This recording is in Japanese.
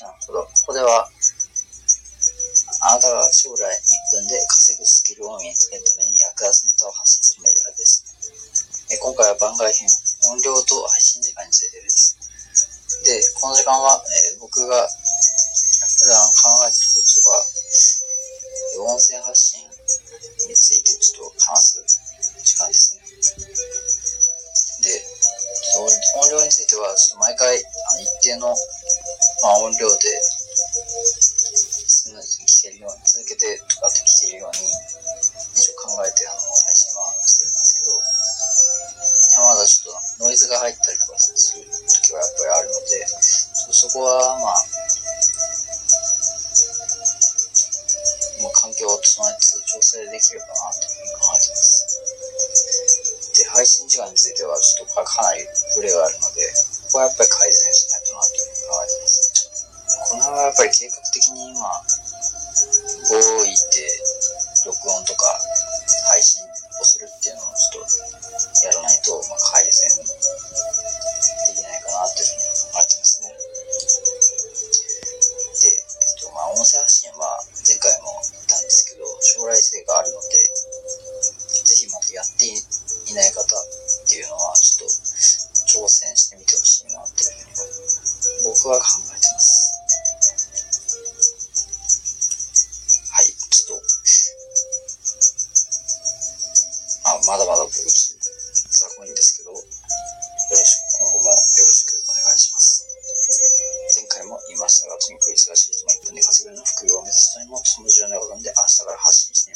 なるほど。ここでは、あなたが将来1分で稼ぐスキルを身につけるために役立つネタを発信するメディアです。え今回は番外編、音量と配信時間についてです。で、この時間は、えー、僕が普段考えていることが、音声発信についてちょっと話す時間ですね。で、音量については、ちょっと毎回、あのまあ、音量でけるように、続けてとかって聞けるように、一応考えてあの配信はしてるんですけど、まだちょっとノイズが入ったりとかする時はやっぱりあるので、そこはまあ、まあ、環境を整えつつ調整できればなというふうに考えてます。で、配信時間についてはちょっとかなりブレがあるので、ここはやっぱり改善しないぱり計画的に今、動いて録音とか配信をするっていうのをちょっとやらないと、まあ、改善できないかなっていうふうに考えてますね。で、えっと、まあ、音声発信は前回も言ったんですけど、将来性があるので、ぜひまたやっていない方っていうのは、ちょっと挑戦してみてほしいなっていうふうに僕は考まだまだと雑こいんですけど、よろしく、今後もよろしくお願いします。前回も言いましたが、とにかく忙しい日も1分で稼げるの副業を目指すためにも、その重要なことなんで、明日から発信して